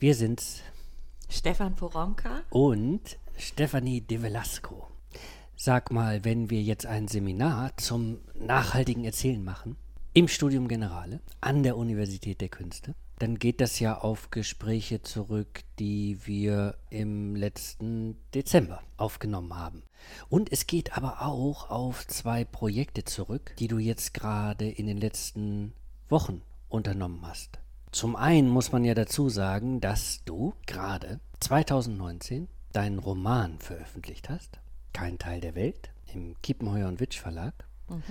Wir sind's. Stefan Poronka. Und Stefanie de Velasco. Sag mal, wenn wir jetzt ein Seminar zum nachhaltigen Erzählen machen, im Studium Generale an der Universität der Künste, dann geht das ja auf Gespräche zurück, die wir im letzten Dezember aufgenommen haben. Und es geht aber auch auf zwei Projekte zurück, die du jetzt gerade in den letzten Wochen unternommen hast. Zum einen muss man ja dazu sagen, dass du gerade 2019 deinen Roman veröffentlicht hast, Kein Teil der Welt, im Kiepenheuer und Witsch Verlag. Mhm.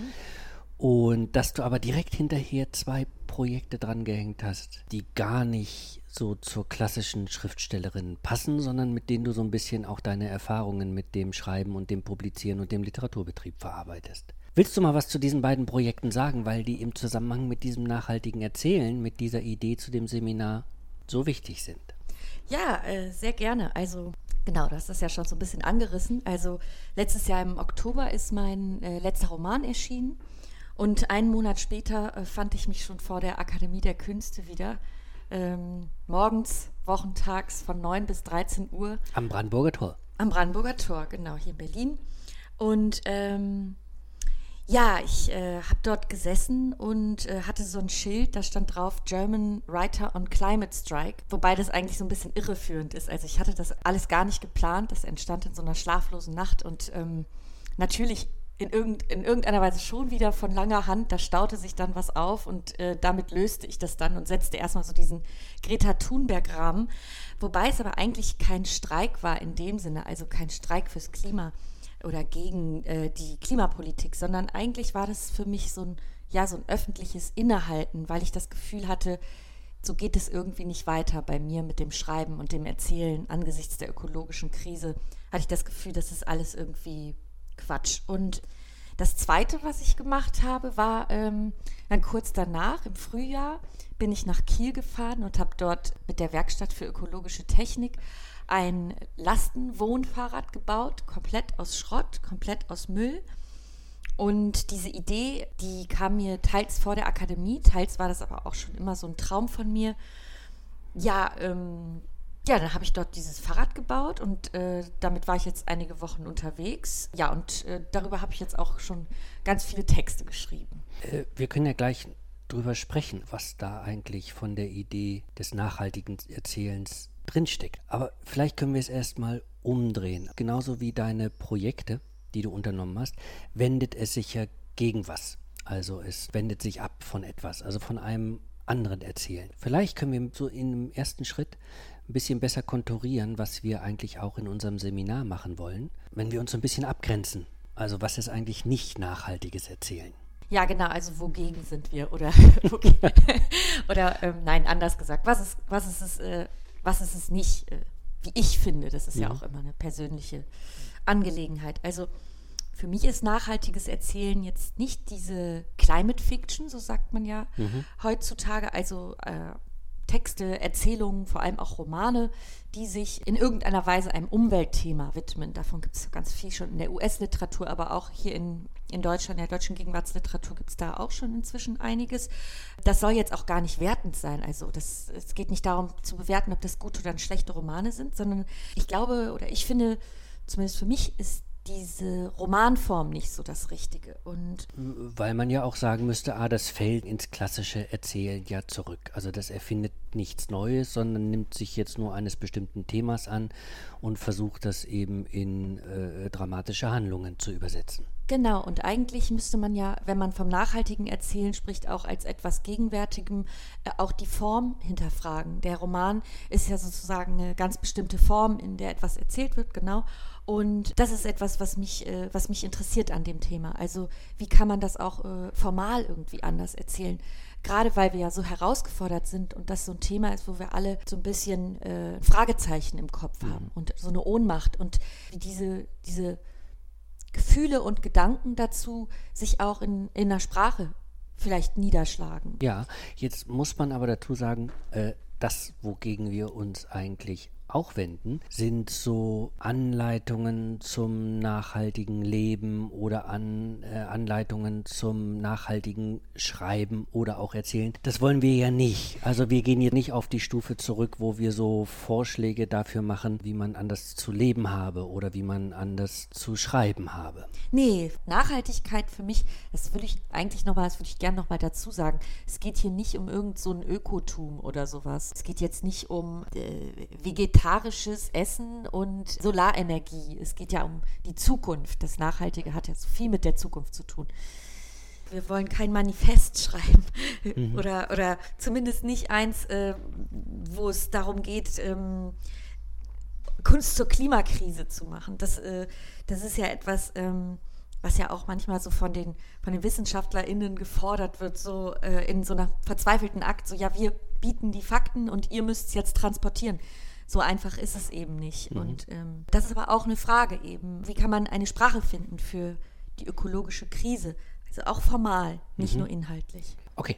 Und dass du aber direkt hinterher zwei Projekte drangehängt hast, die gar nicht so zur klassischen Schriftstellerin passen, sondern mit denen du so ein bisschen auch deine Erfahrungen mit dem Schreiben und dem Publizieren und dem Literaturbetrieb verarbeitest. Willst du mal was zu diesen beiden Projekten sagen, weil die im Zusammenhang mit diesem nachhaltigen Erzählen, mit dieser Idee zu dem Seminar so wichtig sind? Ja, äh, sehr gerne. Also genau, du hast das ja schon so ein bisschen angerissen. Also letztes Jahr im Oktober ist mein äh, letzter Roman erschienen und einen Monat später äh, fand ich mich schon vor der Akademie der Künste wieder. Ähm, morgens, wochentags von 9 bis 13 Uhr. Am Brandenburger Tor. Am Brandenburger Tor, genau, hier in Berlin. Und ähm, ja, ich äh, habe dort gesessen und äh, hatte so ein Schild, da stand drauf German Writer on Climate Strike, wobei das eigentlich so ein bisschen irreführend ist. Also ich hatte das alles gar nicht geplant, das entstand in so einer schlaflosen Nacht und ähm, natürlich in, irgend, in irgendeiner Weise schon wieder von langer Hand, da staute sich dann was auf und äh, damit löste ich das dann und setzte erstmal so diesen Greta Thunberg-Rahmen, wobei es aber eigentlich kein Streik war in dem Sinne, also kein Streik fürs Klima oder gegen äh, die Klimapolitik, sondern eigentlich war das für mich so ein, ja, so ein öffentliches Innehalten, weil ich das Gefühl hatte, so geht es irgendwie nicht weiter bei mir mit dem Schreiben und dem Erzählen angesichts der ökologischen Krise. Hatte ich das Gefühl, das ist alles irgendwie Quatsch. Und das Zweite, was ich gemacht habe, war ähm, dann kurz danach, im Frühjahr, bin ich nach Kiel gefahren und habe dort mit der Werkstatt für ökologische Technik ein Lastenwohnfahrrad gebaut, komplett aus Schrott, komplett aus Müll. Und diese Idee, die kam mir teils vor der Akademie, teils war das aber auch schon immer so ein Traum von mir. Ja, ähm, ja, dann habe ich dort dieses Fahrrad gebaut und äh, damit war ich jetzt einige Wochen unterwegs. Ja, und äh, darüber habe ich jetzt auch schon ganz viele Texte geschrieben. Äh, wir können ja gleich drüber sprechen, was da eigentlich von der Idee des nachhaltigen Erzählens drinsteckt. Aber vielleicht können wir es erstmal umdrehen. Genauso wie deine Projekte, die du unternommen hast, wendet es sich ja gegen was. Also es wendet sich ab von etwas, also von einem anderen Erzählen. Vielleicht können wir so im ersten Schritt ein bisschen besser konturieren, was wir eigentlich auch in unserem Seminar machen wollen, wenn wir uns so ein bisschen abgrenzen. Also was ist eigentlich nicht nachhaltiges Erzählen? Ja, genau, also wogegen sind wir? Oder, oder ähm, nein, anders gesagt, was ist, was ist es, äh, was ist es nicht, äh, wie ich finde, das ist ja. ja mhm. auch immer eine persönliche Angelegenheit. Also für mich ist nachhaltiges Erzählen jetzt nicht diese Climate Fiction, so sagt man ja mhm. heutzutage, also äh, Texte, Erzählungen, vor allem auch Romane, die sich in irgendeiner Weise einem Umweltthema widmen. Davon gibt es ganz viel schon in der US-Literatur, aber auch hier in, in Deutschland, in der deutschen Gegenwartsliteratur gibt es da auch schon inzwischen einiges. Das soll jetzt auch gar nicht wertend sein. Also das, es geht nicht darum zu bewerten, ob das gute oder schlechte Romane sind, sondern ich glaube oder ich finde, zumindest für mich ist diese Romanform nicht so das Richtige. Und Weil man ja auch sagen müsste, ah, das fällt ins klassische Erzählen ja zurück. Also das erfindet nichts Neues, sondern nimmt sich jetzt nur eines bestimmten Themas an und versucht das eben in äh, dramatische Handlungen zu übersetzen. Genau, und eigentlich müsste man ja, wenn man vom nachhaltigen Erzählen spricht, auch als etwas Gegenwärtigem, äh, auch die Form hinterfragen. Der Roman ist ja sozusagen eine ganz bestimmte Form, in der etwas erzählt wird, genau. Und das ist etwas, was mich, äh, was mich interessiert an dem Thema. Also wie kann man das auch äh, formal irgendwie anders erzählen? Gerade weil wir ja so herausgefordert sind und das so ein Thema ist, wo wir alle so ein bisschen Fragezeichen im Kopf mhm. haben und so eine Ohnmacht und wie diese, diese Gefühle und Gedanken dazu sich auch in, in der Sprache vielleicht niederschlagen. Ja, jetzt muss man aber dazu sagen, äh, das, wogegen wir uns eigentlich auch wenden, sind so Anleitungen zum nachhaltigen Leben oder an, äh, Anleitungen zum nachhaltigen Schreiben oder auch Erzählen. Das wollen wir ja nicht. Also wir gehen hier nicht auf die Stufe zurück, wo wir so Vorschläge dafür machen, wie man anders zu leben habe oder wie man anders zu schreiben habe. Nee, Nachhaltigkeit für mich, das würde ich eigentlich nochmal, das würde ich gerne nochmal dazu sagen. Es geht hier nicht um irgend so ein Ökotum oder sowas. Es geht jetzt nicht um äh, vegetarisches Essen und Solarenergie. Es geht ja um die Zukunft. Das Nachhaltige hat ja so viel mit der Zukunft zu tun wir wollen kein Manifest schreiben mhm. oder, oder zumindest nicht eins, äh, wo es darum geht, ähm, Kunst zur Klimakrise zu machen. Das, äh, das ist ja etwas, ähm, was ja auch manchmal so von den, von den WissenschaftlerInnen gefordert wird, so äh, in so einer verzweifelten Akt, so ja, wir bieten die Fakten und ihr müsst es jetzt transportieren. So einfach ist es eben nicht. Mhm. Und ähm, das ist aber auch eine Frage eben, wie kann man eine Sprache finden für die ökologische Krise? Also auch formal, nicht mhm. nur inhaltlich. Okay,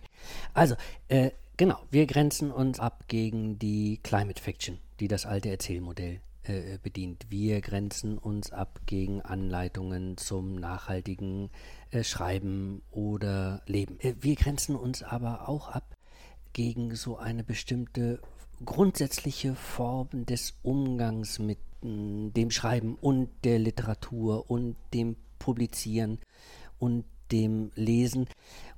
also äh, genau, wir grenzen uns ab gegen die Climate Fiction, die das alte Erzählmodell äh, bedient. Wir grenzen uns ab gegen Anleitungen zum nachhaltigen äh, Schreiben oder Leben. Äh, wir grenzen uns aber auch ab gegen so eine bestimmte grundsätzliche Form des Umgangs mit mh, dem Schreiben und der Literatur und dem Publizieren und dem Lesen.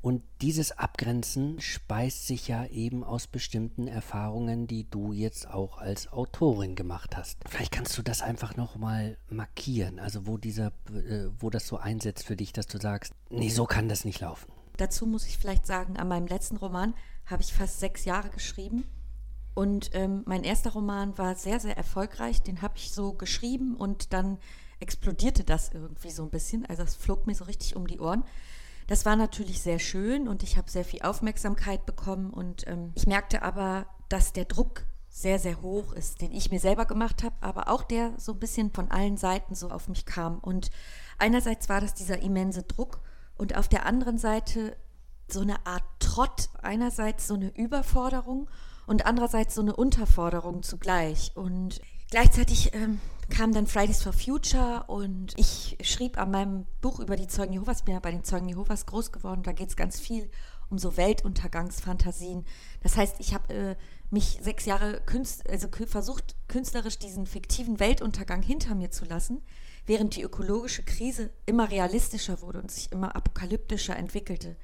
Und dieses Abgrenzen speist sich ja eben aus bestimmten Erfahrungen, die du jetzt auch als Autorin gemacht hast. Vielleicht kannst du das einfach nochmal markieren, also wo dieser, äh, wo das so einsetzt für dich, dass du sagst, nee, so kann das nicht laufen. Dazu muss ich vielleicht sagen, an meinem letzten Roman habe ich fast sechs Jahre geschrieben. Und ähm, mein erster Roman war sehr, sehr erfolgreich. Den habe ich so geschrieben und dann explodierte das irgendwie so ein bisschen. Also es flog mir so richtig um die Ohren. Das war natürlich sehr schön und ich habe sehr viel Aufmerksamkeit bekommen und ähm, ich merkte aber, dass der Druck sehr, sehr hoch ist, den ich mir selber gemacht habe, aber auch der so ein bisschen von allen Seiten so auf mich kam. Und einerseits war das dieser immense Druck und auf der anderen Seite so eine Art Trott, einerseits so eine Überforderung und andererseits so eine Unterforderung zugleich. Und gleichzeitig ähm, kam dann Fridays for Future und ich schrieb an meinem Buch über die Zeugen Jehovas, bin ja bei den Zeugen Jehovas groß geworden, da geht es ganz viel um so Weltuntergangsfantasien. Das heißt, ich habe äh, mich sechs Jahre künst also versucht, künstlerisch diesen fiktiven Weltuntergang hinter mir zu lassen, während die ökologische Krise immer realistischer wurde und sich immer apokalyptischer entwickelte.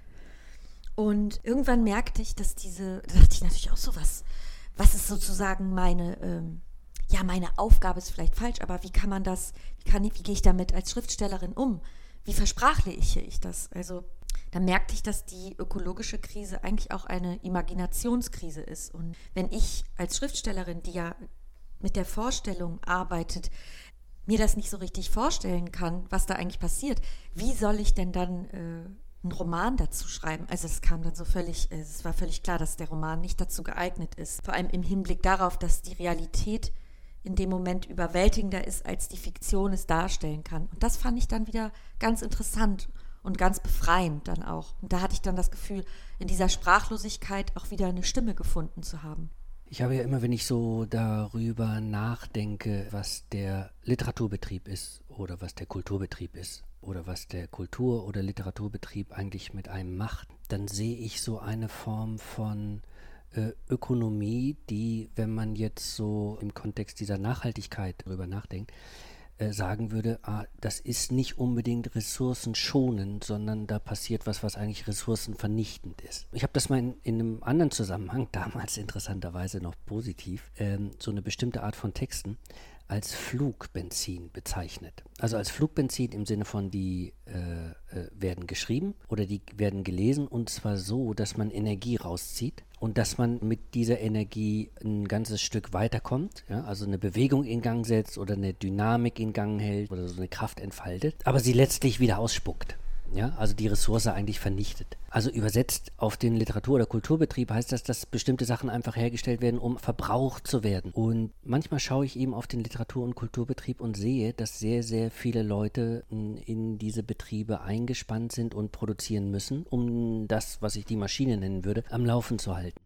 Und irgendwann merkte ich, dass diese, da dachte ich natürlich auch so, was, was ist sozusagen meine, ähm, ja, meine Aufgabe ist vielleicht falsch, aber wie kann man das, wie, kann, wie gehe ich damit als Schriftstellerin um? Wie versprachliche ich das? Also da merkte ich, dass die ökologische Krise eigentlich auch eine Imaginationskrise ist. Und wenn ich als Schriftstellerin, die ja mit der Vorstellung arbeitet, mir das nicht so richtig vorstellen kann, was da eigentlich passiert, wie soll ich denn dann äh, einen Roman dazu schreiben? Also es kam dann so völlig, es war völlig klar, dass der Roman nicht dazu geeignet ist. Vor allem im Hinblick darauf, dass die Realität in dem Moment überwältigender ist, als die Fiktion es darstellen kann. Und das fand ich dann wieder ganz interessant und ganz befreiend dann auch. Und da hatte ich dann das Gefühl, in dieser Sprachlosigkeit auch wieder eine Stimme gefunden zu haben. Ich habe ja immer, wenn ich so darüber nachdenke, was der Literaturbetrieb ist oder was der Kulturbetrieb ist oder was der Kultur- oder Literaturbetrieb eigentlich mit einem macht, dann sehe ich so eine Form von äh, Ökonomie, die, wenn man jetzt so im Kontext dieser Nachhaltigkeit darüber nachdenkt, äh, sagen würde, ah, das ist nicht unbedingt ressourcenschonend, sondern da passiert was, was eigentlich ressourcenvernichtend ist. Ich habe das mal in, in, einem anderen Zusammenhang, damals interessanterweise noch positiv, ähm, so eine bestimmte Art von Texten als Flugbenzin bezeichnet. Also als Flugbenzin im Sinne von, die äh, äh, werden geschrieben oder die werden gelesen und zwar so, dass man Energie rauszieht und dass man mit dieser Energie ein ganzes Stück weiterkommt, ja, also eine Bewegung in Gang setzt oder eine Dynamik in Gang hält oder so eine Kraft entfaltet, aber sie letztlich wieder ausspuckt ja, also die Ressource eigentlich vernichtet. Also übersetzt auf den Literatur- oder Kulturbetrieb heißt das, dass bestimmte Sachen einfach hergestellt werden, um verbraucht zu werden. Und manchmal schaue ich eben auf den Literatur- und Kulturbetrieb und sehe, dass sehr, sehr viele Leute in diese Betriebe eingespannt sind und produzieren müssen, um das, was ich die Maschine nennen würde, am Laufen zu halten.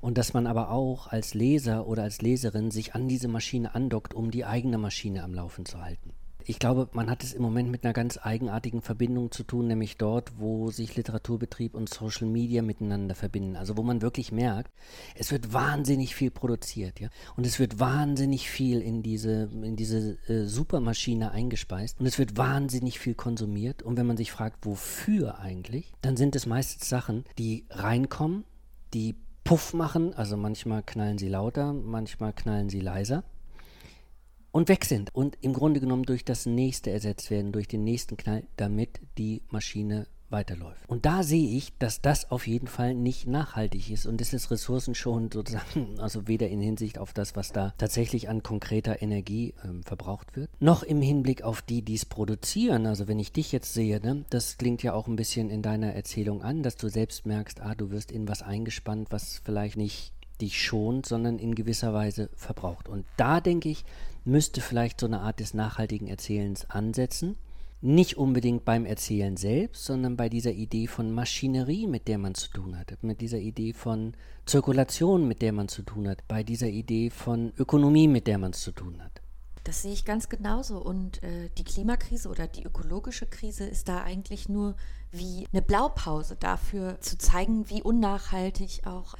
Und dass man aber auch als Leser oder als Leserin sich an diese Maschine andockt, um die eigene Maschine am Laufen zu halten. Ich glaube, man hat es im Moment mit einer ganz eigenartigen Verbindung zu tun, nämlich dort, wo sich Literaturbetrieb und Social Media miteinander verbinden. Also wo man wirklich merkt, es wird wahnsinnig viel produziert, ja. Und es wird wahnsinnig viel in diese, in diese äh, Supermaschine eingespeist und es wird wahnsinnig viel konsumiert. Und wenn man sich fragt, wofür eigentlich, dann sind es meistens Sachen, die reinkommen, die Puff machen, also manchmal knallen sie lauter, manchmal knallen sie leiser und weg sind und im Grunde genommen durch das nächste ersetzt werden, durch den nächsten Knall, damit die Maschine weiterläuft. Und da sehe ich, dass das auf jeden Fall nicht nachhaltig ist und es ist ressourcenschonend sozusagen, also weder in Hinsicht auf das, was da tatsächlich an konkreter Energie äh, verbraucht wird, noch im Hinblick auf die, die es produzieren. Also wenn ich dich jetzt sehe, ne, das klingt ja auch ein bisschen in deiner Erzählung an, dass du selbst merkst, ah, du wirst in was eingespannt, was vielleicht nicht dich schont, sondern in gewisser Weise verbraucht. Und da denke ich, müsste vielleicht so eine Art des nachhaltigen Erzählens ansetzen. Nicht unbedingt beim Erzählen selbst, sondern bei dieser Idee von Maschinerie, mit der man zu tun hat, mit dieser Idee von Zirkulation, mit der man zu tun hat, bei dieser Idee von Ökonomie, mit der man es zu tun hat. Das sehe ich ganz genauso. Und äh, die Klimakrise oder die ökologische Krise ist da eigentlich nur wie eine Blaupause dafür zu zeigen, wie unnachhaltig auch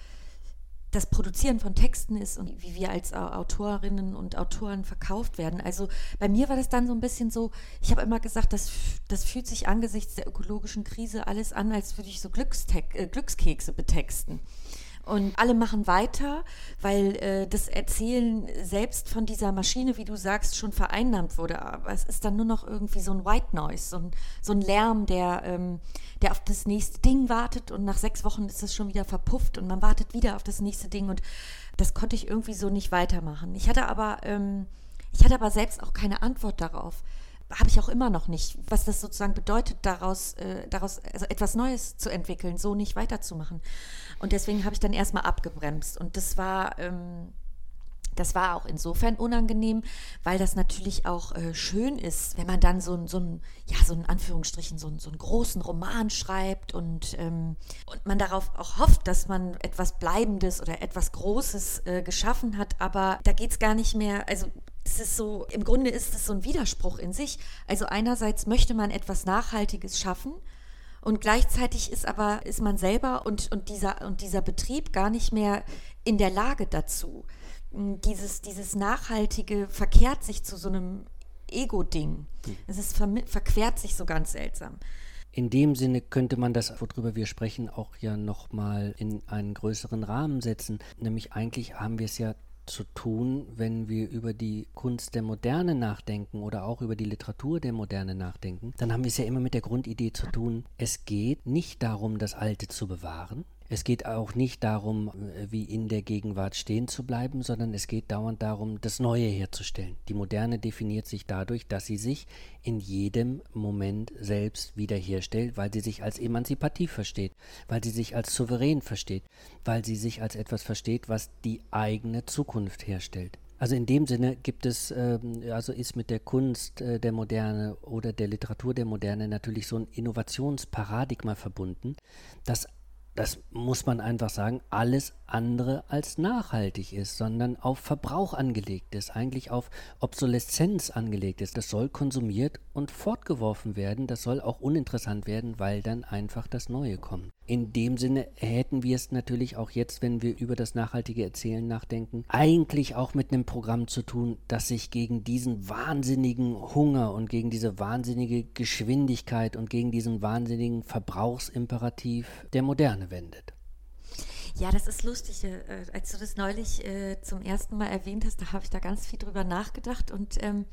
das Produzieren von Texten ist und wie wir als Autorinnen und Autoren verkauft werden. Also bei mir war das dann so ein bisschen so, ich habe immer gesagt, das, das fühlt sich angesichts der ökologischen Krise alles an, als würde ich so äh, Glückskekse betexten. Und alle machen weiter, weil äh, das Erzählen selbst von dieser Maschine, wie du sagst, schon vereinnahmt wurde. Aber es ist dann nur noch irgendwie so ein White Noise, so ein, so ein Lärm, der, ähm, der auf das nächste Ding wartet und nach sechs Wochen ist es schon wieder verpufft und man wartet wieder auf das nächste Ding und das konnte ich irgendwie so nicht weitermachen. Ich hatte aber, ähm, ich hatte aber selbst auch keine Antwort darauf habe ich auch immer noch nicht, was das sozusagen bedeutet, daraus, äh, daraus also etwas Neues zu entwickeln, so nicht weiterzumachen. Und deswegen habe ich dann erstmal abgebremst. Und das war, ähm, das war auch insofern unangenehm, weil das natürlich auch äh, schön ist, wenn man dann so ein, so ein, ja, so in Anführungsstrichen, so, so einen großen Roman schreibt und, ähm, und man darauf auch hofft, dass man etwas Bleibendes oder etwas Großes äh, geschaffen hat. Aber da geht es gar nicht mehr, also das ist so, im Grunde ist es so ein Widerspruch in sich. Also einerseits möchte man etwas Nachhaltiges schaffen und gleichzeitig ist aber, ist man selber und, und, dieser, und dieser Betrieb gar nicht mehr in der Lage dazu. Dieses, dieses Nachhaltige verkehrt sich zu so einem Ego-Ding. Hm. Es ist verquert sich so ganz seltsam. In dem Sinne könnte man das, worüber wir sprechen, auch ja nochmal in einen größeren Rahmen setzen. Nämlich eigentlich haben wir es ja zu tun, wenn wir über die Kunst der Moderne nachdenken oder auch über die Literatur der Moderne nachdenken, dann haben wir es ja immer mit der Grundidee zu tun, es geht nicht darum, das Alte zu bewahren, es geht auch nicht darum, äh, wie in der Gegenwart stehen zu bleiben, sondern es geht dauernd darum, das Neue herzustellen. Die Moderne definiert sich dadurch, dass sie sich in jedem Moment selbst wiederherstellt, weil sie sich als emanzipativ versteht, weil sie sich als souverän versteht, weil sie sich als etwas versteht, was die eigene Zukunft herstellt. Also in dem Sinne gibt es, ähm, also ist mit der Kunst äh, der Moderne oder der Literatur der Moderne natürlich so ein Innovationsparadigma verbunden, das das muss man einfach sagen, alles andere als nachhaltig ist, sondern auf Verbrauch angelegt ist, eigentlich auf Obsoleszenz angelegt ist. Das soll konsumiert und fortgeworfen werden, das soll auch uninteressant werden, weil dann einfach das Neue kommt. In dem Sinne hätten wir es natürlich auch jetzt, wenn wir über das nachhaltige Erzählen nachdenken, eigentlich auch mit einem Programm zu tun, das sich gegen diesen wahnsinnigen Hunger und gegen diese wahnsinnige Geschwindigkeit und gegen diesen wahnsinnigen Verbrauchsimperativ der Moderne wendet. Ja, das ist lustig. Äh, als du das neulich äh, zum ersten Mal erwähnt hast, da habe ich da ganz viel drüber nachgedacht. Und ähm,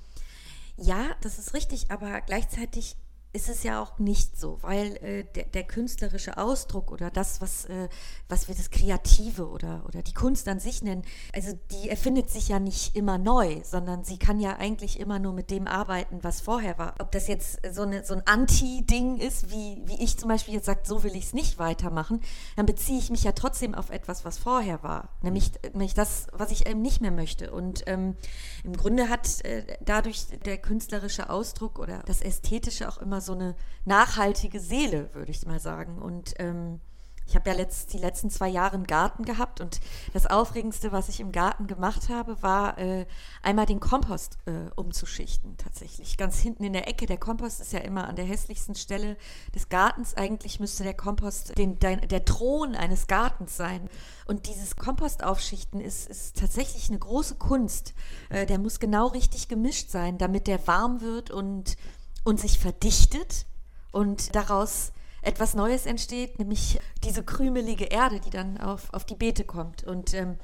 ja, das ist richtig, aber gleichzeitig ist es ja auch nicht so, weil äh, der, der, künstlerische Ausdruck oder das, was, äh, was wir das Kreative oder, oder die Kunst an sich nennen, also die erfindet sich ja nicht immer neu, sondern sie kann ja eigentlich immer nur mit dem arbeiten, was vorher war. Ob das jetzt so, eine, so ein Anti-Ding ist, wie, wie ich zum Beispiel jetzt sage, so will ich es nicht weitermachen, dann beziehe ich mich ja trotzdem auf etwas, was vorher war, nämlich, nämlich das, was ich eben nicht mehr möchte. Und ähm, im Grunde hat äh, dadurch der künstlerische Ausdruck oder das Ästhetische auch immer so eine nachhaltige Seele, würde ich mal sagen. Und ähm, Ich habe ja letzt, die letzten zwei Jahre einen Garten gehabt und das Aufregendste, was ich im Garten gemacht habe, war äh, einmal den Kompost äh, umzuschichten tatsächlich. Ganz hinten in der Ecke. Der Kompost ist ja immer an der hässlichsten Stelle des Gartens. Eigentlich müsste der Kompost den, der, der Thron eines Gartens sein. Und dieses Kompostaufschichten ist, ist tatsächlich eine große Kunst. Äh, der muss genau richtig gemischt sein, damit der warm wird und, und sich verdichtet und daraus etwas Neues entsteht, nämlich diese krümelige Erde, die dann auf, auf die Beete kommt. Und ähm,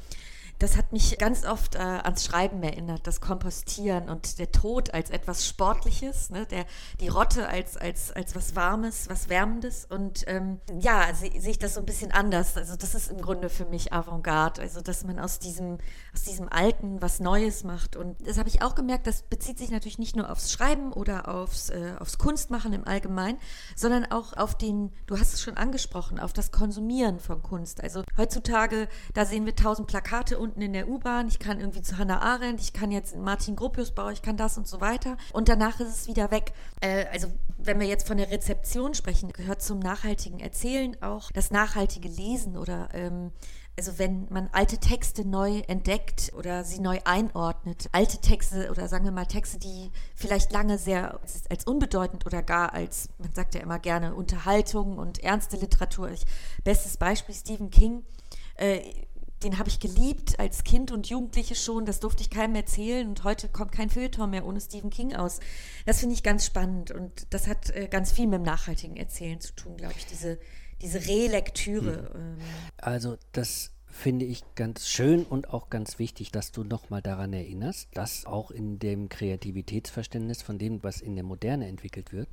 das hat mich ganz oft äh, ans Schreiben erinnert, das Kompostieren und der Tod als etwas Sportliches, ne? der, die Rotte als, als, als was Warmes, was Wärmendes. Und ähm, ja, sehe seh ich das so ein bisschen anders. Also das ist im Grunde für mich Avantgarde, also dass man aus diesem, aus diesem Alten was Neues macht. Und das habe ich auch gemerkt, das bezieht sich natürlich nicht nur aufs Schreiben oder aufs, äh, aufs Kunstmachen im Allgemeinen, sondern auch auf den, du hast es schon angesprochen, auf das Konsumieren von Kunst. Also heutzutage, da sehen wir tausend Plakate unten in der U-Bahn, ich kann irgendwie zu Hannah Arendt, ich kann jetzt Martin Gropius bauen, ich kann das und so weiter. Und danach ist es wieder weg. Äh, also wenn wir jetzt von der Rezeption sprechen, gehört zum nachhaltigen Erzählen auch das nachhaltige Lesen oder ähm, also wenn man alte Texte neu entdeckt oder sie neu einordnet, alte Texte oder sagen wir mal Texte, die vielleicht lange sehr als unbedeutend oder gar als, man sagt ja immer gerne, Unterhaltung und ernste Literatur. Ich, bestes Beispiel Stephen King. Äh, den habe ich geliebt als Kind und Jugendliche schon. Das durfte ich keinem erzählen und heute kommt kein Feuilleton mehr ohne Stephen King aus. Das finde ich ganz spannend und das hat äh, ganz viel mit dem nachhaltigen Erzählen zu tun, glaube ich, diese, diese Relektüre. Mhm. Also das finde ich ganz schön und auch ganz wichtig, dass du nochmal daran erinnerst, dass auch in dem Kreativitätsverständnis von dem, was in der Moderne entwickelt wird,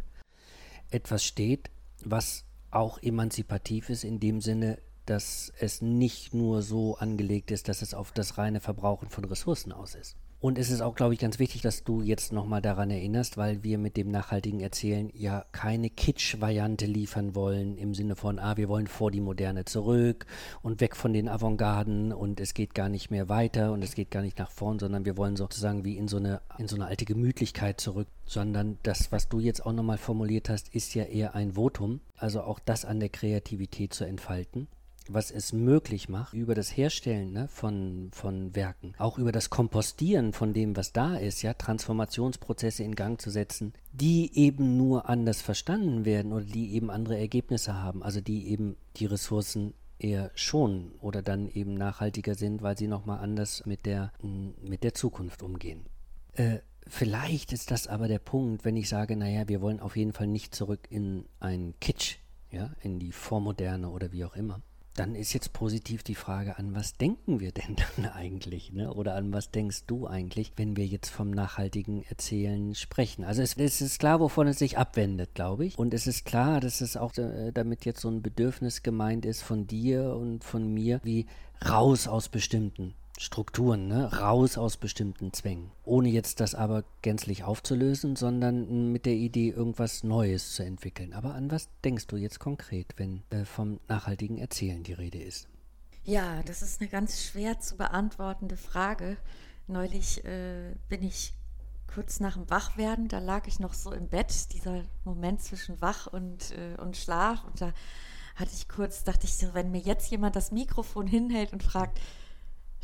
etwas steht, was auch emanzipativ ist in dem Sinne, dass es nicht nur so angelegt ist, dass es auf das reine Verbrauchen von Ressourcen aus ist. Und es ist auch, glaube ich, ganz wichtig, dass du jetzt nochmal daran erinnerst, weil wir mit dem nachhaltigen Erzählen ja keine Kitsch-Variante liefern wollen, im Sinne von, ah, wir wollen vor die Moderne zurück und weg von den Avantgarden und es geht gar nicht mehr weiter und es geht gar nicht nach vorn, sondern wir wollen sozusagen wie in so eine, in so eine alte Gemütlichkeit zurück, sondern das, was du jetzt auch nochmal formuliert hast, ist ja eher ein Votum, also auch das an der Kreativität zu entfalten was es möglich macht, über das Herstellen ne, von, von Werken, auch über das Kompostieren von dem, was da ist, ja, Transformationsprozesse in Gang zu setzen, die eben nur anders verstanden werden oder die eben andere Ergebnisse haben, also die eben die Ressourcen eher schonen oder dann eben nachhaltiger sind, weil sie nochmal anders mit der, mit der Zukunft umgehen. Äh, vielleicht ist das aber der Punkt, wenn ich sage, naja, wir wollen auf jeden Fall nicht zurück in ein Kitsch, ja, in die Vormoderne oder wie auch immer dann ist jetzt positiv die Frage, an was denken wir denn dann eigentlich? Ne? Oder an was denkst du eigentlich, wenn wir jetzt vom nachhaltigen Erzählen sprechen? Also es, es ist klar, wovon es sich abwendet, glaube ich. Und es ist klar, dass es auch äh, damit jetzt so ein Bedürfnis gemeint ist von dir und von mir, wie raus aus bestimmten Strukturen, ne? raus aus bestimmten Zwängen. Ohne jetzt das aber gänzlich aufzulösen, sondern mit der Idee, irgendwas Neues zu entwickeln. Aber an was denkst du jetzt konkret, wenn äh, vom nachhaltigen Erzählen die Rede ist? Ja, das ist eine ganz schwer zu beantwortende Frage. Neulich äh, bin ich kurz nach dem Wachwerden, da lag ich noch so im Bett, dieser Moment zwischen Wach und, äh, und Schlaf. Und da hatte ich kurz, dachte ich so, wenn mir jetzt jemand das Mikrofon hinhält und fragt,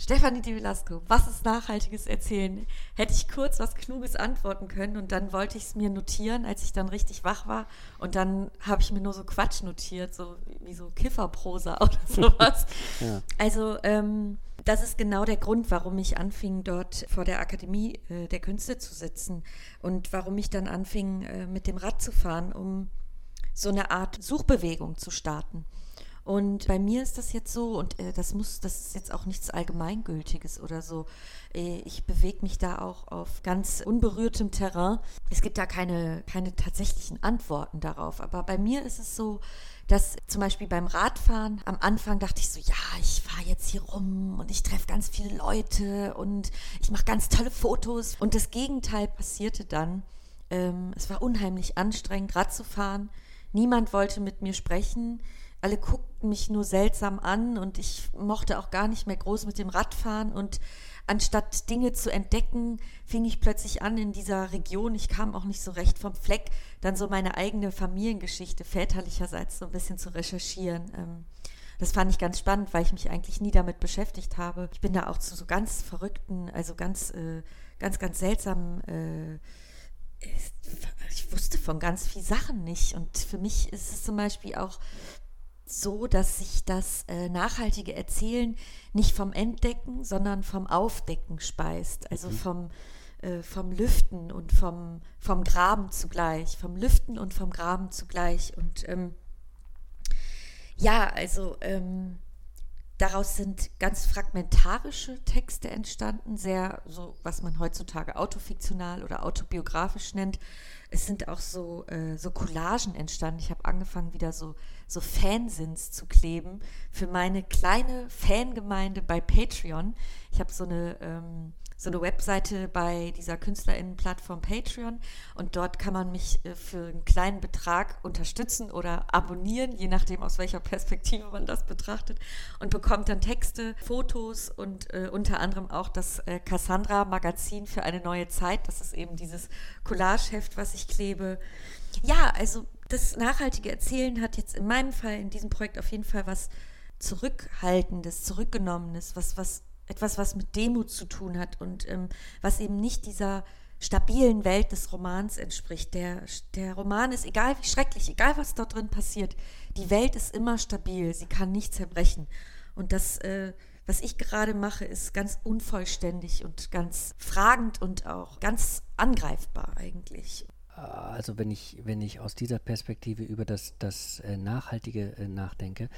Stefanie Di Velasco, was ist nachhaltiges Erzählen? Hätte ich kurz was Kluges antworten können und dann wollte ich es mir notieren, als ich dann richtig wach war. Und dann habe ich mir nur so Quatsch notiert, so wie so Kifferprosa oder sowas. ja. Also ähm, das ist genau der Grund, warum ich anfing, dort vor der Akademie äh, der Künste zu sitzen und warum ich dann anfing, äh, mit dem Rad zu fahren, um so eine Art Suchbewegung zu starten. Und bei mir ist das jetzt so, und äh, das muss, das ist jetzt auch nichts Allgemeingültiges oder so. Äh, ich bewege mich da auch auf ganz unberührtem Terrain. Es gibt da keine, keine tatsächlichen Antworten darauf. Aber bei mir ist es so, dass zum Beispiel beim Radfahren am Anfang dachte ich so, ja, ich fahre jetzt hier rum und ich treffe ganz viele Leute und ich mache ganz tolle Fotos. Und das Gegenteil passierte dann. Ähm, es war unheimlich anstrengend, Rad zu fahren. Niemand wollte mit mir sprechen alle guckten mich nur seltsam an und ich mochte auch gar nicht mehr groß mit dem Radfahren und anstatt Dinge zu entdecken, fing ich plötzlich an in dieser Region, ich kam auch nicht so recht vom Fleck, dann so meine eigene Familiengeschichte väterlicherseits so ein bisschen zu recherchieren. Ähm, Das fand ich ganz spannend, weil ich mich eigentlich nie damit beschäftigt habe. Ich bin da auch zu so ganz verrückten, also ganz, äh, ganz, ganz seltsamen äh, ich wusste von ganz vielen Sachen nicht. Und für mich ist es zum Beispiel auch so, dass sich das äh, nachhaltige Erzählen nicht vom Entdecken, sondern vom Aufdecken speist. Also mhm. vom, äh, vom Lüften und vom, vom Graben zugleich. Vom Lüften und vom Graben zugleich. Und ähm, ja, also ähm, Daraus sind ganz fragmentarische Texte entstanden, sehr so, was man heutzutage autofiktional oder autobiografisch nennt. Es sind auch so, äh, so Collagen entstanden. Ich habe angefangen, wieder so, so Fansins zu kleben für meine kleine Fangemeinde bei Patreon. Ich habe so eine ähm, so eine Webseite bei dieser KünstlerInnen-Plattform Patreon und dort kann man mich äh, für einen kleinen Betrag unterstützen oder abonnieren, je nachdem aus welcher Perspektive man das betrachtet und bekommt dann Texte, Fotos und äh, unter anderem auch das äh, Cassandra Magazin für eine neue Zeit. Das ist eben dieses Collageheft, was ich klebe. Ja, also das nachhaltige Erzählen hat jetzt in meinem Fall in diesem Projekt auf jeden Fall was Zurückhaltendes, Zurückgenommenes, was, was etwas, was mit Demut zu tun hat und ähm, was eben nicht dieser stabilen Welt des Romans entspricht. Der, der Roman ist, egal wie schrecklich, egal was dort drin passiert, die Welt ist immer stabil, sie kann nicht zerbrechen. Und das, äh, was ich gerade mache, ist ganz unvollständig und ganz fragend und auch ganz angreifbar eigentlich. Also wenn ich, wenn ich aus dieser Perspektive über das, das äh, Nachhaltige äh, nachdenke,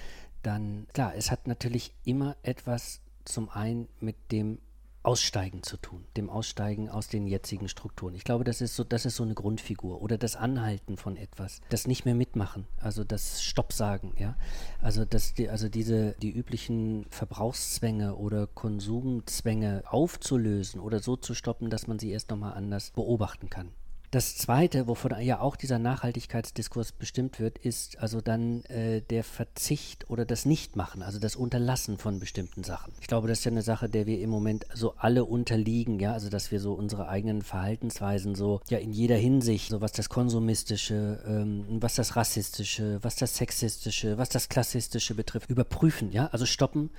dann klar, es hat natürlich immer etwas zum einen mit dem Aussteigen zu tun, dem Aussteigen aus den jetzigen Strukturen. Ich glaube, das ist so, das ist so eine Grundfigur oder das Anhalten von etwas, das nicht mehr mitmachen, also das Stopp sagen, ja, also dass die, also diese die üblichen Verbrauchszwänge oder Konsumzwänge aufzulösen oder so zu stoppen, dass man sie erst nochmal anders beobachten kann. Das Zweite, wovon ja auch dieser Nachhaltigkeitsdiskurs bestimmt wird, ist also dann äh, der Verzicht oder das Nichtmachen, also das Unterlassen von bestimmten Sachen. Ich glaube, das ist ja eine Sache, der wir im Moment so alle unterliegen, ja, also dass wir so unsere eigenen Verhaltensweisen so ja in jeder Hinsicht, so was das Konsumistische, ähm, was das Rassistische, was das Sexistische, was das Klassistische betrifft, überprüfen, ja, also stoppen,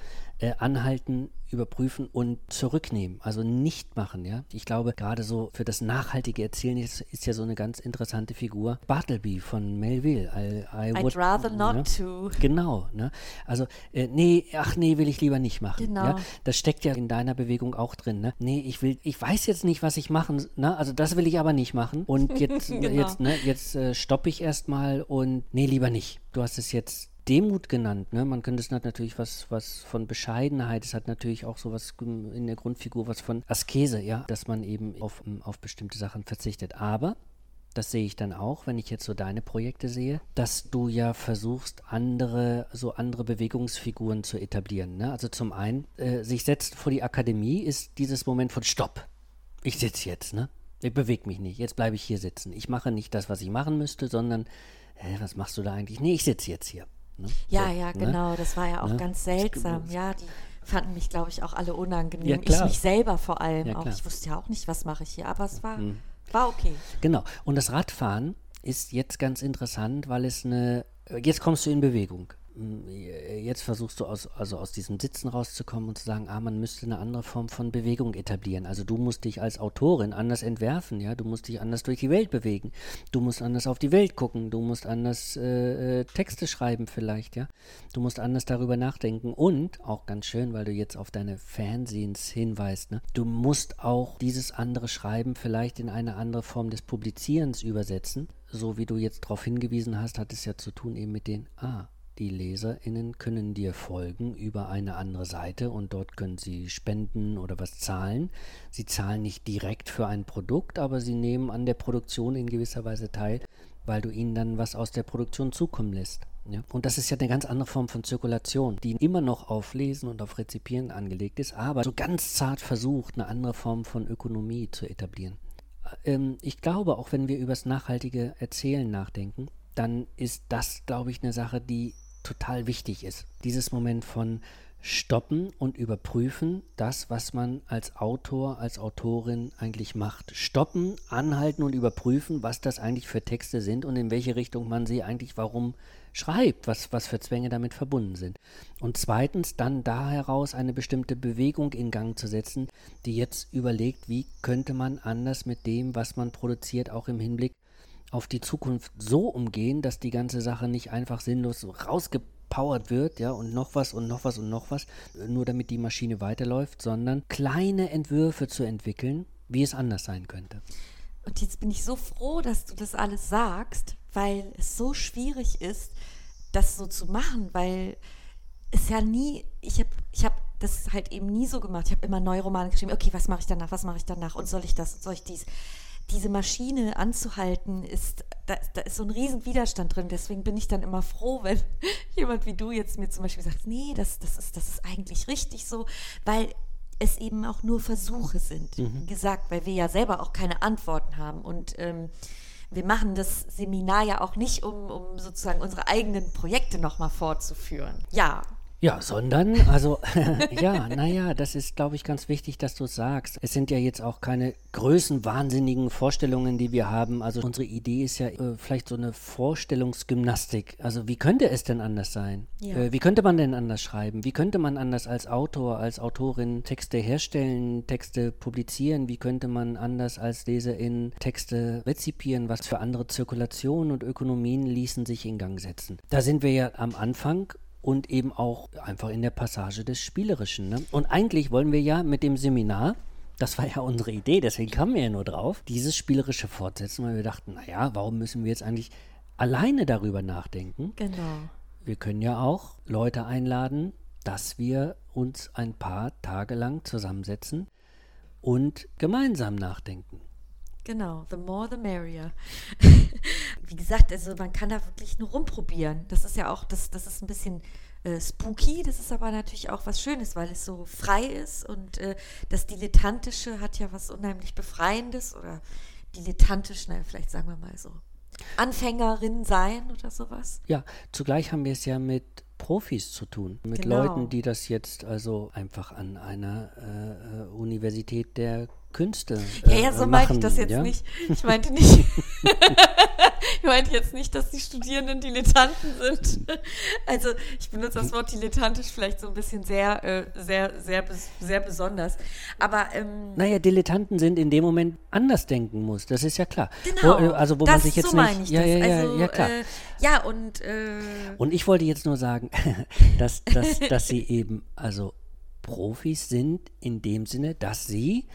äh, anhalten, überprüfen und zurücknehmen, also nicht machen, ja. Ich glaube, gerade so für das nachhaltige Erzählen ist, ist ja so eine ganz interessante Figur. Bartleby von Melville. I, I would, I'd rather not ne? to. Genau, ne? Also, äh, nee, ach nee, will ich lieber nicht machen. Genau. Ja? Das steckt ja in deiner Bewegung auch drin, ne? Nee, ich will, ich weiß jetzt nicht, was ich machen, ne? Also das will ich aber nicht machen. Und jetzt, genau. jetzt, ne, jetzt äh, stoppe ich erstmal und nee, lieber nicht. Du hast es jetzt Demut genannt. Ne? Man könnte es natürlich was, was von Bescheidenheit, es hat natürlich auch sowas in der Grundfigur, was von Askese, ja, dass man eben auf, auf bestimmte Sachen verzichtet. Aber das sehe ich dann auch, wenn ich jetzt so deine Projekte sehe, dass du ja versuchst, andere, so andere Bewegungsfiguren zu etablieren. Ne? Also zum einen, äh, sich setzen vor die Akademie ist dieses Moment von Stopp. Ich sitze jetzt, ne? Ich bewege mich nicht. Jetzt bleibe ich hier sitzen. Ich mache nicht das, was ich machen müsste, sondern, hä, was machst du da eigentlich? Nee, ich sitze jetzt hier. Ne? Ja, so, ja, ne? genau. Das war ja auch ne? ganz seltsam. Ja, die fanden mich, glaube ich, auch alle unangenehm. Ja, ich mich selber vor allem ja, auch. Ich wusste ja auch nicht, was mache ich hier, aber es war, mhm. war okay. Genau. Und das Radfahren ist jetzt ganz interessant, weil es eine. Jetzt kommst du in Bewegung. Hm, jetzt versuchst du aus, also aus diesem Sitzen rauszukommen und zu sagen, ah, man müsste eine andere Form von Bewegung etablieren. Also du musst dich als Autorin anders entwerfen, ja, du musst dich anders durch die Welt bewegen, du musst anders auf die Welt gucken, du musst anders äh, äh Texte schreiben vielleicht, ja, du musst anders darüber nachdenken. Und auch ganz schön, weil du jetzt auf deine Fernsehens hinweist, ne, du musst auch dieses andere Schreiben vielleicht in eine andere Form des Publizierens übersetzen, so wie du jetzt darauf hingewiesen hast, hat es ja zu tun eben mit den, ah, die LeserInnen können dir folgen über eine andere Seite und dort können sie spenden oder was zahlen. Sie zahlen nicht direkt für ein Produkt, aber sie nehmen an der Produktion in gewisser Weise teil, weil du ihnen dann was aus der Produktion zukommen lässt. Ja? Und das ist ja eine ganz andere Form von Zirkulation, die immer noch auf Lesen und auf Rezipieren angelegt ist, aber so ganz zart versucht, eine andere Form von Ökonomie zu etablieren. Ähm, ich glaube, auch wenn wir über das nachhaltige Erzählen nachdenken, dann ist das, glaube ich, eine Sache, die total wichtig ist. Dieses Moment von stoppen und überprüfen das, was man als Autor, als Autorin eigentlich macht. Stoppen, anhalten und überprüfen, was das eigentlich für Texte sind und in welche Richtung man sie eigentlich warum schreibt, was, was für Zwänge damit verbunden sind. Und zweitens dann da heraus eine bestimmte Bewegung in Gang zu setzen, die jetzt überlegt, wie könnte man anders mit dem, was man produziert, auch im Hinblick auf die Zukunft so umgehen, dass die ganze Sache nicht einfach sinnlos rausgepackt gepowert wird, ja, und noch was und noch was und noch was, nur damit die Maschine weiterläuft, sondern kleine Entwürfe zu entwickeln, wie es anders sein könnte. Und jetzt bin ich so froh, dass du das alles sagst, weil es so schwierig ist, das so zu machen, weil es ja nie, ich habe ich hab das halt eben nie so gemacht. Ich habe immer neue Romane geschrieben, okay, was mache ich danach, was mache ich danach? Und soll ich das, soll ich dies diese Maschine anzuhalten, ist, da, da, ist so ein riesen Widerstand drin. Deswegen bin ich dann immer froh, wenn jemand wie du jetzt mir zum Beispiel sagt, nee, das, das, ist, das ist eigentlich richtig so, weil es eben auch nur Versuche sind. Mhm. Wie gesagt, weil wir ja selber auch keine Antworten haben. Und ähm, wir machen das Seminar ja auch nicht, um, um sozusagen unsere eigenen Projekte nochmal fortzuführen. Ja, ja, sondern, also, ja, naja, das ist, glaube ich, ganz wichtig, dass du es sagst. Es sind ja jetzt auch keine größenwahnsinnigen Vorstellungen, die wir haben. Also unsere Idee ist ja äh, vielleicht so eine Vorstellungsgymnastik. Also wie könnte es denn anders sein? Ja. Äh, wie könnte man denn anders schreiben? Wie könnte man anders als Autor, als Autorin Texte herstellen, Texte publizieren? Wie könnte man anders als Leserin Texte rezipieren? Was für andere Zirkulationen und Ökonomien ließen sich in Gang setzen? Da sind wir ja am Anfang und eben auch einfach in der Passage des Spielerischen. Ne? Und eigentlich wollen wir ja mit dem Seminar, das war ja unsere Idee, deswegen kamen wir ja nur drauf, dieses Spielerische fortsetzen, weil wir dachten, naja, warum müssen wir jetzt eigentlich alleine darüber nachdenken? Genau. Wir können ja auch Leute einladen, dass wir uns ein paar Tage lang zusammensetzen und gemeinsam nachdenken. Genau, the more the merrier. Wie gesagt, also man kann da wirklich nur rumprobieren. Das ist ja auch, das, das ist ein bisschen äh, spooky, das ist aber natürlich auch was Schönes, weil es so frei ist und äh, das Dilettantische hat ja was unheimlich Befreiendes oder dilettantisch, na, vielleicht sagen wir mal so. Anfängerin sein oder sowas. Ja, zugleich haben wir es ja mit Profis zu tun, mit genau. Leuten, die das jetzt also einfach an einer äh, äh Universität der Künste. Äh, ja, ja, so meinte ich das jetzt ja? nicht. Ich meinte nicht, ich meinte jetzt nicht, dass die Studierenden Dilettanten sind. Also ich benutze das Wort dilettantisch vielleicht so ein bisschen sehr, äh, sehr, sehr, sehr besonders. Aber ähm, naja, Dilettanten sind in dem Moment anders denken muss. Das ist ja klar. Genau. Wo, äh, also wo das, man sich jetzt so nicht. Ich ja, das. ja, ja, also, ja, klar. Äh, ja und äh, und ich wollte jetzt nur sagen, dass, dass, dass sie eben also Profis sind in dem Sinne, dass sie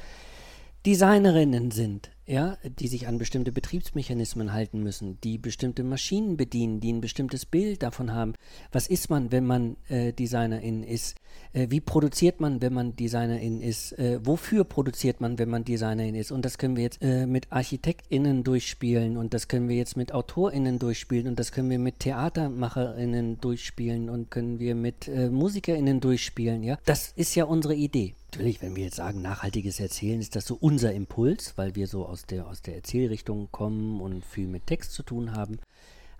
Designerinnen sind, ja, die sich an bestimmte Betriebsmechanismen halten müssen, die bestimmte Maschinen bedienen, die ein bestimmtes Bild davon haben. Was ist man, wenn man äh, Designerin ist? Äh, wie produziert man, wenn man Designerin ist? Äh, wofür produziert man, wenn man Designerin ist? Und das können wir jetzt äh, mit ArchitektInnen durchspielen und das können wir jetzt mit AutorInnen durchspielen und das können wir mit TheatermacherInnen durchspielen und können wir mit äh, MusikerInnen durchspielen, ja. Das ist ja unsere Idee. Natürlich, wenn wir jetzt sagen, nachhaltiges Erzählen, ist das so unser Impuls, weil wir so aus der, aus der Erzählrichtung kommen und viel mit Text zu tun haben.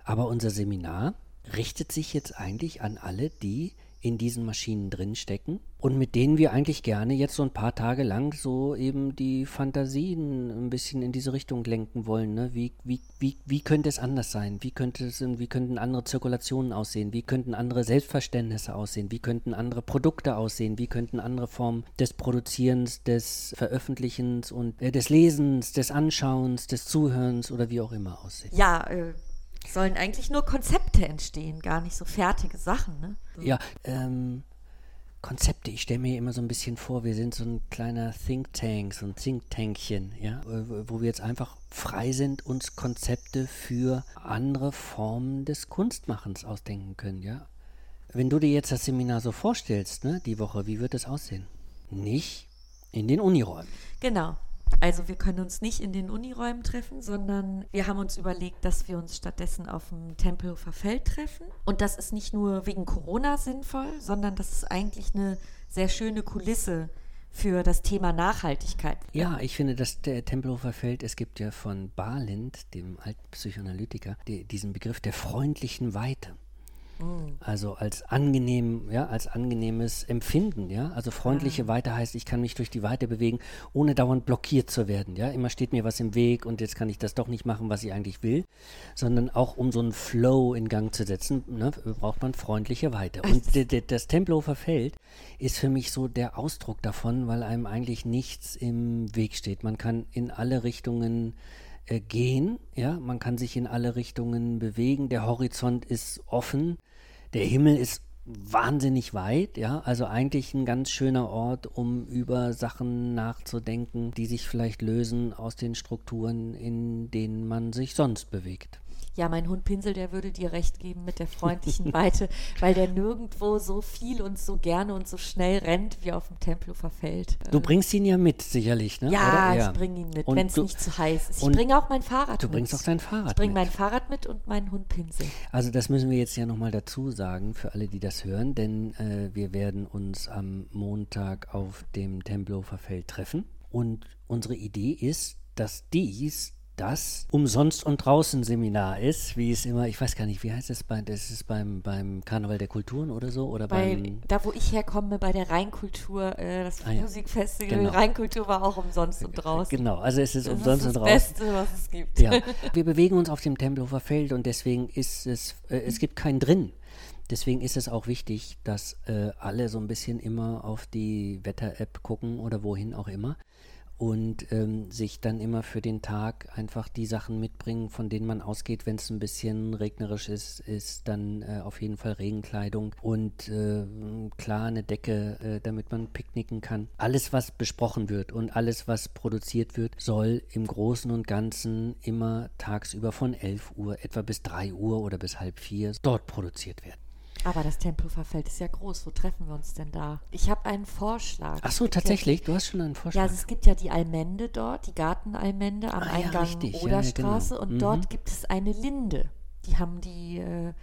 Aber unser Seminar richtet sich jetzt eigentlich an alle, die in diesen Maschinen drinstecken und mit denen wir eigentlich gerne jetzt so ein paar Tage lang so eben die Fantasien ein bisschen in diese Richtung lenken wollen. Ne? Wie, wie, wie, wie könnte es anders sein? Wie, könnte es, wie könnten andere Zirkulationen aussehen? Wie könnten andere Selbstverständnisse aussehen? Wie könnten andere Produkte aussehen? Wie könnten andere Formen des Produzierens, des Veröffentlichens und äh, des Lesens, des Anschauens, des Zuhörens oder wie auch immer aussehen? Ja, äh, sollen eigentlich nur Konzepte entstehen, gar nicht so fertige Sachen. Ne? So. Ja, ähm, Konzepte. Ich stelle mir immer so ein bisschen vor, wir sind so ein kleiner Think Tank, so ein Think Tankchen, ja, wo wir jetzt einfach frei sind, uns Konzepte für andere Formen des Kunstmachens ausdenken können, ja. Wenn du dir jetzt das Seminar so vorstellst, ne, die Woche, wie wird es aussehen? Nicht in den Uniräumen. Genau. Also wir können uns nicht in den Uniräumen treffen, sondern wir haben uns überlegt, dass wir uns stattdessen auf dem Tempelhofer Feld treffen. Und das ist nicht nur wegen Corona sinnvoll, sondern das ist eigentlich eine sehr schöne Kulisse für das Thema Nachhaltigkeit. Ja, ich finde, dass der Tempelhofer Feld, es gibt ja von Barlind, dem alten Psychoanalytiker, die, diesen Begriff der freundlichen Weite. Also als angenehm, ja, als angenehmes Empfinden, ja. Also freundliche Weite heißt, ich kann mich durch die Weite bewegen, ohne dauernd blockiert zu werden, ja. Immer steht mir was im Weg und jetzt kann ich das doch nicht machen, was ich eigentlich will, sondern auch um so einen Flow in Gang zu setzen, ne, braucht man freundliche Weite. Und das Tempelhofer Feld ist für mich so der Ausdruck davon, weil einem eigentlich nichts im Weg steht. Man kann in alle Richtungen äh, gehen, ja, man kann sich in alle Richtungen bewegen, der Horizont ist offen, der Himmel ist wahnsinnig weit, ja, also eigentlich ein ganz schöner Ort, um über Sachen nachzudenken, die sich vielleicht lösen aus den Strukturen, in denen man sich sonst bewegt. Ja, mein Hund Pinsel, der würde dir recht geben mit der freundlichen Weite, weil der nirgendwo so viel und so gerne und so schnell rennt wie auf dem Tempelhofer Feld. Du bringst ihn ja mit, sicherlich, ne? Ja, Oder? ich bringe ihn mit, wenn es du- nicht zu heiß ist. Ich bringe auch mein Fahrrad Du mit. bringst auch dein Fahrrad Ich bringe mein Fahrrad mit und meinen Hund Pinsel. Also das müssen wir jetzt ja nochmal dazu sagen für alle, die das hören, denn äh, wir werden uns am Montag auf dem Tempelhofer Feld treffen und unsere Idee ist, dass dies das Umsonst und Draußen Seminar ist, wie es immer, ich weiß gar nicht, wie heißt es bei, das ist beim, beim Karneval der Kulturen oder so oder Bei, beim da, wo ich herkomme, bei der Rheinkultur, äh, das Ah ja. Musikfestival Genau. Rheinkultur war auch umsonst und draußen. Genau, also es ist Das umsonst ist und das draußen. Beste, was es gibt. Ja, wir bewegen uns auf dem Tempelhofer Feld und deswegen ist es, äh, es gibt keinen drin. Deswegen ist es auch wichtig, dass äh, alle so ein bisschen immer auf die Wetter-App gucken oder wohin auch immer und ähm, sich dann immer für den Tag einfach die Sachen mitbringen, von denen man ausgeht, wenn es ein bisschen regnerisch ist, ist dann äh, auf jeden Fall Regenkleidung und äh, klar eine Decke, äh, damit man picknicken kann. Alles, was besprochen wird und alles, was produziert wird, soll im Großen und Ganzen immer tagsüber von 11 Uhr etwa bis 3 Uhr oder bis halb vier dort produziert werden. Aber das Tempelhofer Feld ist ja groß. Wo treffen wir uns denn da? Ich habe einen Vorschlag. Ach so, ja- tatsächlich, du hast schon einen Ja, Vorschlag. also es gibt ja die Almende dort, die Gartenalmende am Ah, ja, Eingang. Ja, ja, Oderstraße genau. und Mhm. dort gibt es eine Linde. Die haben die, äh,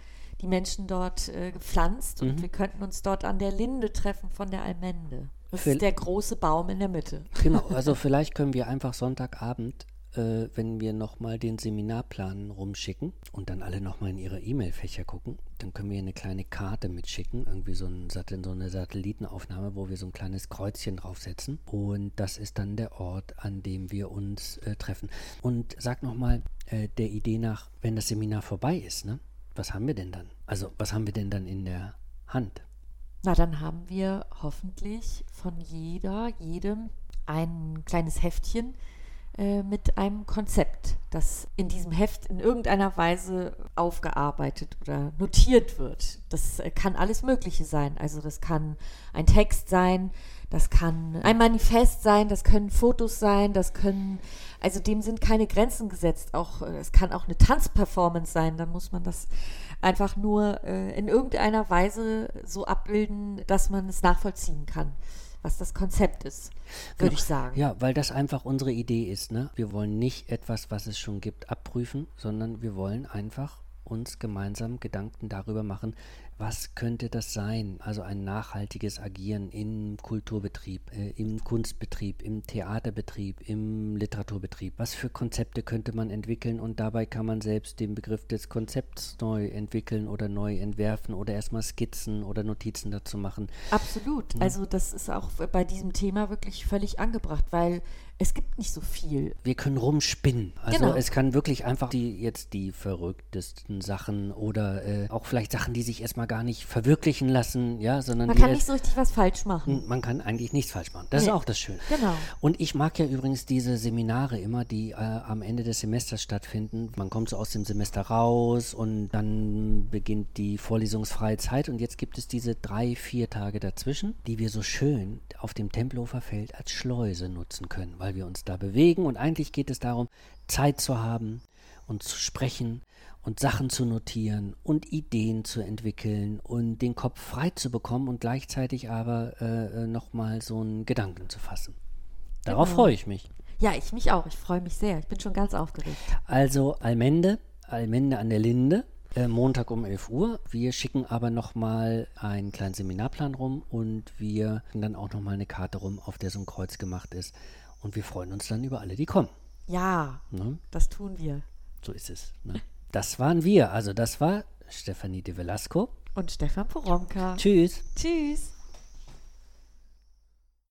die Menschen dort äh, gepflanzt Mhm. und wir könnten uns dort an der Linde treffen von der Almende. Das Vil- ist der große Baum in der Mitte. Genau, also vielleicht können wir einfach Sonntagabend, äh, wenn wir nochmal den Seminarplan rumschicken und dann alle nochmal in ihre E-Mail-Fächer gucken, dann können wir eine kleine Karte mitschicken, irgendwie so, ein, so eine Satellitenaufnahme, wo wir so ein kleines Kreuzchen draufsetzen. Und das ist dann der Ort, an dem wir uns äh, treffen. Und sag nochmal äh, der Idee nach, wenn das Seminar vorbei ist, ne? Was haben wir denn dann? Also, was haben wir denn dann in der Hand? Na, dann haben wir hoffentlich von jeder, jedem ein kleines Heftchen äh, mit einem Konzept, das in diesem Heft in irgendeiner Weise aufgearbeitet oder notiert wird. Das äh, kann alles Mögliche sein. Also das kann ein Text sein, das kann ein Manifest sein, das können Fotos sein, das können, also dem sind keine Grenzen gesetzt. Auch äh, es kann auch eine Tanzperformance sein. Dann muss man das einfach nur äh, in irgendeiner Weise so abbilden, dass man es nachvollziehen kann, was das Konzept ist, würde ich sagen. Ja, weil das einfach unsere Idee ist. Ne? Wir wollen nicht etwas, was es schon gibt, abprüfen, sondern wir wollen einfach uns gemeinsam Gedanken darüber machen, was könnte das sein? Also ein nachhaltiges Agieren im Kulturbetrieb, äh, im Kunstbetrieb, im Theaterbetrieb, im Literaturbetrieb. Was für Konzepte könnte man entwickeln und dabei kann man selbst den Begriff des Konzepts neu entwickeln oder neu entwerfen oder erstmal Skizzen oder Notizen dazu machen. Absolut. Also das ist auch bei diesem Thema wirklich völlig angebracht, weil es gibt nicht so viel. wir können rumspinnen. Also Genau. es kann wirklich einfach die jetzt die verrücktesten Sachen oder äh, auch vielleicht Sachen, die sich erstmal gar nicht verwirklichen lassen, ja, sondern Man kann nicht so richtig was falsch machen. man kann eigentlich nichts falsch machen. Das Nee. ist auch das Schöne. Genau. Und ich mag ja übrigens diese Seminare immer, die äh, am Ende des Semesters stattfinden. Man kommt so aus dem Semester raus und dann beginnt die vorlesungsfreie Zeit. Und jetzt gibt es diese drei, vier Tage dazwischen, die wir so schön auf dem Tempelhofer Feld als Schleuse nutzen können, weil wir uns da bewegen. Und eigentlich geht es darum, Zeit zu haben und zu sprechen und Sachen zu notieren und Ideen zu entwickeln und den Kopf frei zu bekommen und gleichzeitig aber äh, nochmal so einen Gedanken zu fassen. Darauf Genau. freue ich mich. Ja, ich mich auch. Ich freue mich sehr. Ich bin schon ganz aufgeregt. Also Almende, Almende an der Linde, äh, Montag um 11 Uhr. Wir schicken aber nochmal einen kleinen Seminarplan rum und wir schicken dann auch nochmal eine Karte rum, auf der so ein Kreuz gemacht ist. Und wir freuen uns dann über alle, die kommen. Ja, Ne? das tun wir. So ist es. Ne? Das waren wir. Also das war Stefanie de Velasco. Und Stefan Poromka. Tschüss. Tschüss.